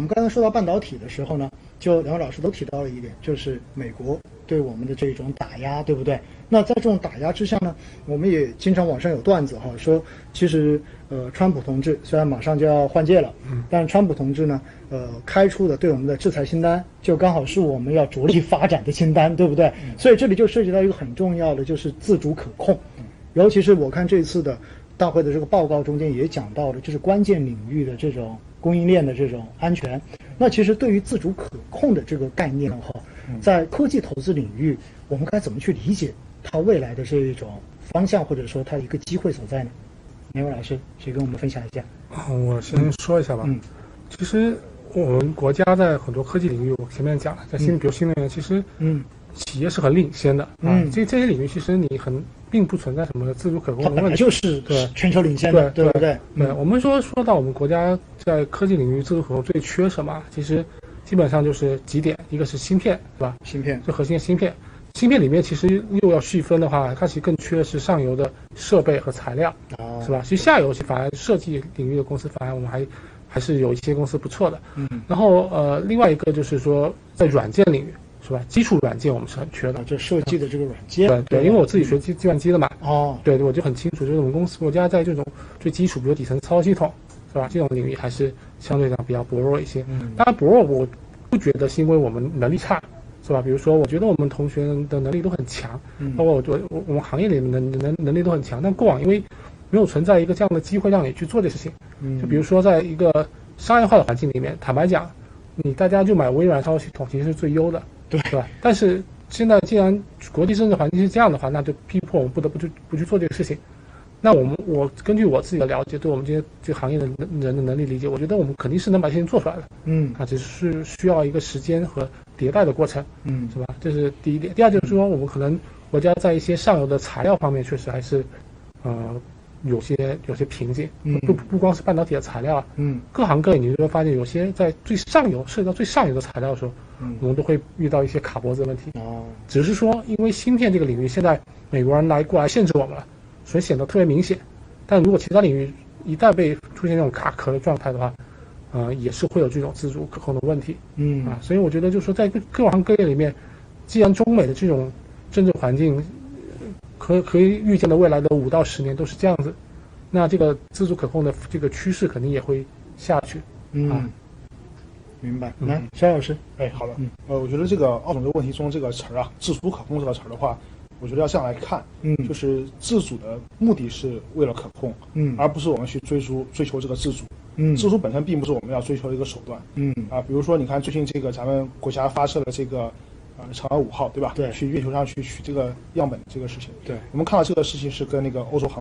我们刚才说到半导体的时候呢，就两位老师都提到了一点，就是美国对我们的这种打压，对不对？那在这种打压之下呢，我们也经常网上有段子哈，说其实呃，川普同志虽然马上就要换届了，嗯，但川普同志呢，呃，开出的对我们的制裁清单，就刚好是我们要着力发展的清单，对不对？所以这里就涉及到一个很重要的，就是自主可控，尤其是我看这次的大会的这个报告中间也讲到了，就是关键领域的这种。供应链的这种安全，那其实对于自主可控的这个概念哈，在科技投资领域，我们该怎么去理解它未来的这一种方向，或者说它一个机会所在呢？哪位老师，谁跟我们分享一下？我先说一下吧。嗯，其实我们国家在很多科技领域，我前面讲了，在新比如新能源，其实嗯。企业是很领先的嗯，这这些领域其实你很并不存在什么自主可控的问题，就是对全球领先的，对不对？对，我们说说到我们国家在科技领域自主可控最缺什么？其实基本上就是几点，一个是芯片，是吧？芯片最核心的芯片，芯片里面其实又要细分的话，它其实更缺的是上游的设备和材料，是吧？其实下游其实反而设计领域的公司反而我们还还是有一些公司不错的，嗯。然后呃，另外一个就是说在软件领域。是吧？基础软件我们是很缺的，就设计的这个软件。对对，因为我自己学计计算机的嘛。哦。对对，我就很清楚，就是我们公司国家在这种最基础，比如底层操作系统，是吧？这种领域还是相对讲比较薄弱一些。嗯。当然薄弱，我不觉得是因为我们能力差，是吧？比如说，我觉得我们同学的能力都很强，包括我我我们行业里面的能能力都很强。但过往因为没有存在一个这样的机会让你去做这事情。嗯。就比如说，在一个商业化的环境里面，坦白讲，你大家就买微软操作系统，其实是最优的。对吧？但是现在既然国际政治环境是这样的话，那就逼迫我们不得不去不去做这个事情。那我们我根据我自己的了解，对我们这些这个行业的人的能力理解，我觉得我们肯定是能把事情做出来的。嗯，啊，只是需要一个时间和迭代的过程。嗯，是吧？这是第一点。第二就是说，我们可能国家在一些上游的材料方面，确实还是，呃。有些有些瓶颈，嗯不不光是半导体的材料，嗯，各行各业你就会发现，有些在最上游涉及到最上游的材料的时候，嗯，我们都会遇到一些卡脖子的问题。哦，只是说因为芯片这个领域现在美国人来过来限制我们了，所以显得特别明显。但如果其他领域一旦被出现这种卡壳的状态的话，呃，也是会有这种自主可控的问题。嗯啊，所以我觉得就是说在各各行各业里面，既然中美的这种政治环境。可可以预见的未来的五到十年都是这样子，那这个自主可控的这个趋势肯定也会下去。嗯，明白。来，肖老师，哎，好的。嗯，呃，我觉得这个奥总这个问题中这个词儿啊，自主可控这个词儿的话，我觉得要这样来看。嗯，就是自主的目的是为了可控，嗯，而不是我们去追逐追求这个自主。嗯，自主本身并不是我们要追求的一个手段。嗯，啊，比如说你看最近这个咱们国家发射的这个。嫦娥五号，对吧？对，去月球上去取这个样本这个事情，对，我们看到这个事情是跟那个欧洲航，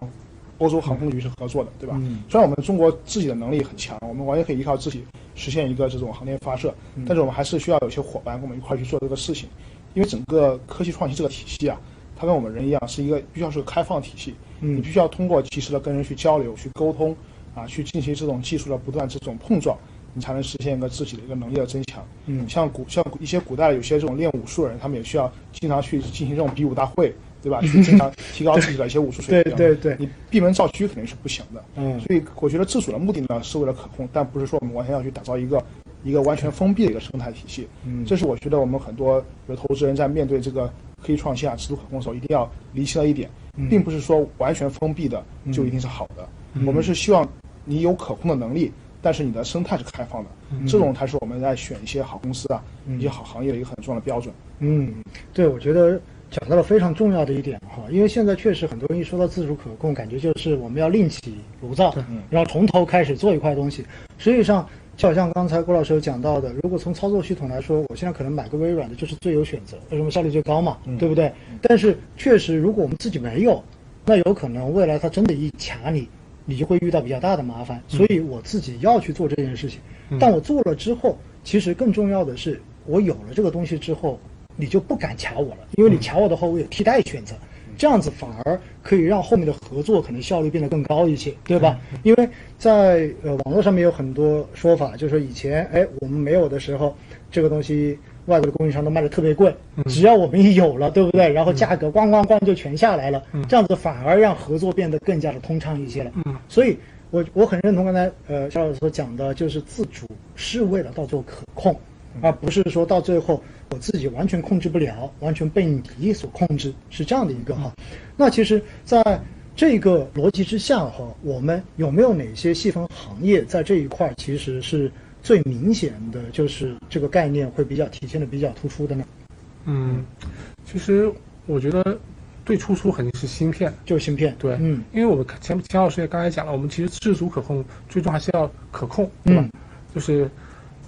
欧洲航空局是合作的，对吧？嗯。虽然我们中国自己的能力很强，我们完全可以依靠自己实现一个这种航天发射，但是我们还是需要有些伙伴跟我们一块去做这个事情，因为整个科技创新这个体系啊，它跟我们人一样，是一个必须要是个开放体系，嗯，你必须要通过及时的跟人去交流、去沟通，啊，去进行这种技术的不断这种碰撞。你才能实现一个自己的一个能力的增强。嗯，像古像一些古代有些这种练武术的人，他们也需要经常去进行这种比武大会，对吧？去经常提高自己的一些武术水平。对对对，你闭门造车肯定是不行的。嗯，所以我觉得自主的目的呢，是为了可控，但不是说我们完全要去打造一个一个完全封闭的一个生态体系。嗯，这是我觉得我们很多比如投资人在面对这个科技创新啊、制度可控的时候，一定要厘清的一点，并不是说完全封闭的就一定是好的。我们是希望你有可控的能力。但是你的生态是开放的，这种才是我们在选一些好公司啊，一些好行业的一个很重要的标准。嗯，对，我觉得讲到了非常重要的一点哈，因为现在确实很多人一说到自主可控，感觉就是我们要另起炉灶，然后从头开始做一块东西。实际上，就好像刚才郭老师有讲到的，如果从操作系统来说，我现在可能买个微软的就是最有选择，为什么效率最高嘛，对不对？但是确实，如果我们自己没有，那有可能未来它真的一卡你。你就会遇到比较大的麻烦，所以我自己要去做这件事情。但我做了之后，其实更重要的是，我有了这个东西之后，你就不敢卡我了，因为你卡我的话，我有替代选择，这样子反而可以让后面的合作可能效率变得更高一些，对吧？因为在呃网络上面有很多说法，就是说以前哎我们没有的时候，这个东西。外国的供应商都卖的特别贵，只要我们一有了，对不对？然后价格咣咣咣就全下来了，这样子反而让合作变得更加的通畅一些了。所以我我很认同刚才呃肖老师所讲的，就是自主是为了到最后可控，而不是说到最后我自己完全控制不了，完全被你所控制，是这样的一个哈。那其实，在这个逻辑之下哈，我们有没有哪些细分行业在这一块其实是最明显的就是这个概念会比较体现的比较突出的呢？嗯，其实我觉得。最突出肯定是芯片，就是芯片。对，嗯，因为我们前钱老师也刚才讲了，我们其实自主可控，最终还是要可控，对吧？就是，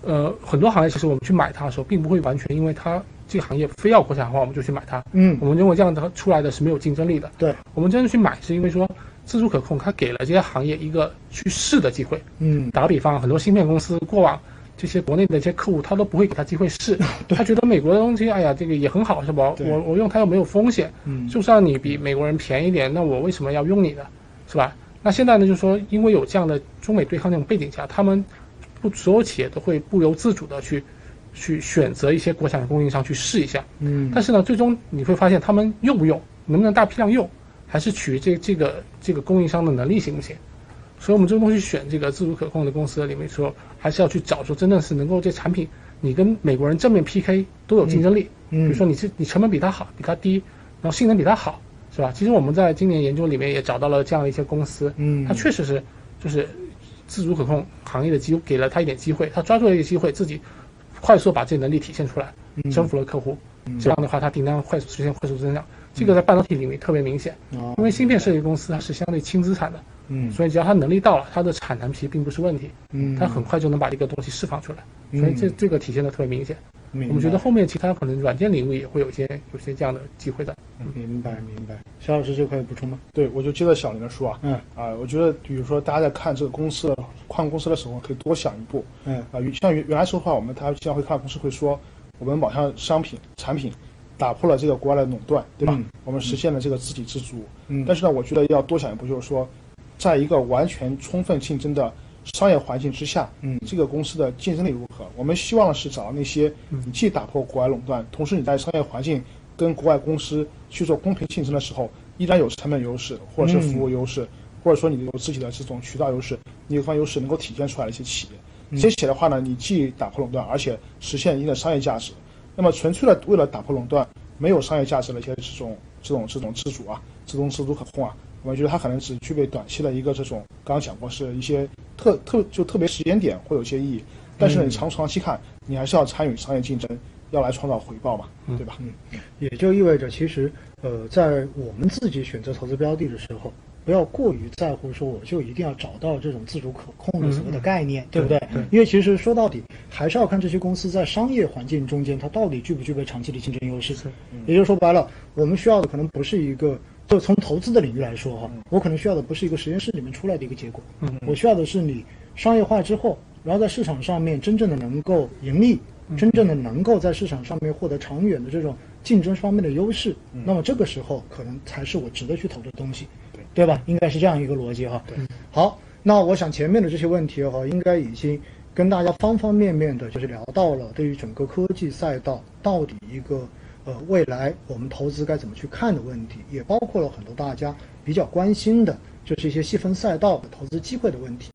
呃，很多行业其实我们去买它的时候，并不会完全因为它这个行业非要国产化，我们就去买它。嗯，我们认为这样的出来的是没有竞争力的。对，我们真正去买是因为说自主可控，它给了这些行业一个去试的机会。嗯，打个比方，很多芯片公司过往。这些国内的一些客户，他都不会给他机会试，他觉得美国的东西，哎呀，这个也很好，是吧？我我用它又没有风险，嗯，就算你比美国人便宜点，那我为什么要用你呢？是吧？那现在呢，就是说，因为有这样的中美对抗那种背景下，他们不所有企业都会不由自主的去去选择一些国产的供应商去试一下，嗯，但是呢，最终你会发现他们用不用，能不能大批量用，还是取这这个这个供应商的能力行不行？所以，我们这个东西选这个自主可控的公司里面说，还是要去找出真正是能够这产品，你跟美国人正面 PK 都有竞争力。嗯，比如说你是你成本比他好，比他低，然后性能比他好，是吧？其实我们在今年研究里面也找到了这样的一些公司，嗯，它确实是就是自主可控行业的机给了他一点机会，他抓住了一个机会，自己快速把这能力体现出来，征服了客户，这样的话，他订单快速实现快速增长。这个在半导体领域特别明显，因为芯片设计公司它是相对轻资产的，嗯，所以只要它能力到了，它的产能其实并不是问题，嗯，它很快就能把这个东西释放出来，所以这这个体现的特别明显。我们觉得后面其他可能软件领域也会有些有些这样的机会的。明白明白。肖老师这块有补充吗？对，我就接着小林的说啊，嗯啊，我觉得比如说大家在看这个公司矿公司的时候，可以多想一步，嗯啊，像原原来说的话，我们大家经常会看公司会说，我们网上商品产品。打破了这个国外的垄断，对吧？我们实现了这个自给自足。嗯，但是呢，我觉得要多想一步，就是说，在一个完全充分竞争的商业环境之下，嗯，这个公司的竞争力如何？我们希望的是找到那些你既打破国外垄断，同时你在商业环境跟国外公司去做公平竞争的时候，依然有成本优势，或者是服务优势，或者说你有自己的这种渠道优势，你有方优势能够体现出来的一些企业。这些企业的话呢，你既打破垄断，而且实现一定的商业价值。那么纯粹的为了打破垄断，没有商业价值的一些这种这种这种自主啊，自动自主可控啊，我们觉得它可能只具备短期的一个这种，刚刚讲过是一些特特就特别时间点会有一些意义，但是你长长期看，你还是要参与商业竞争，要来创造回报嘛，对吧？嗯，也就意味着其实呃，在我们自己选择投资标的的时候。不要过于在乎说，我就一定要找到这种自主可控的所谓的概念，对不对？因为其实说到底，还是要看这些公司在商业环境中间，它到底具不具备长期的竞争优势。也就是说白了，我们需要的可能不是一个，就从投资的领域来说哈，我可能需要的不是一个实验室里面出来的一个结果，我需要的是你商业化之后，然后在市场上面真正的能够盈利，真正的能够在市场上面获得长远的这种竞争方面的优势。那么这个时候，可能才是我值得去投的东西。对吧？应该是这样一个逻辑哈。对，好，那我想前面的这些问题哈，应该已经跟大家方方面面的，就是聊到了对于整个科技赛道到底一个呃未来我们投资该怎么去看的问题，也包括了很多大家比较关心的，就是一些细分赛道的投资机会的问题。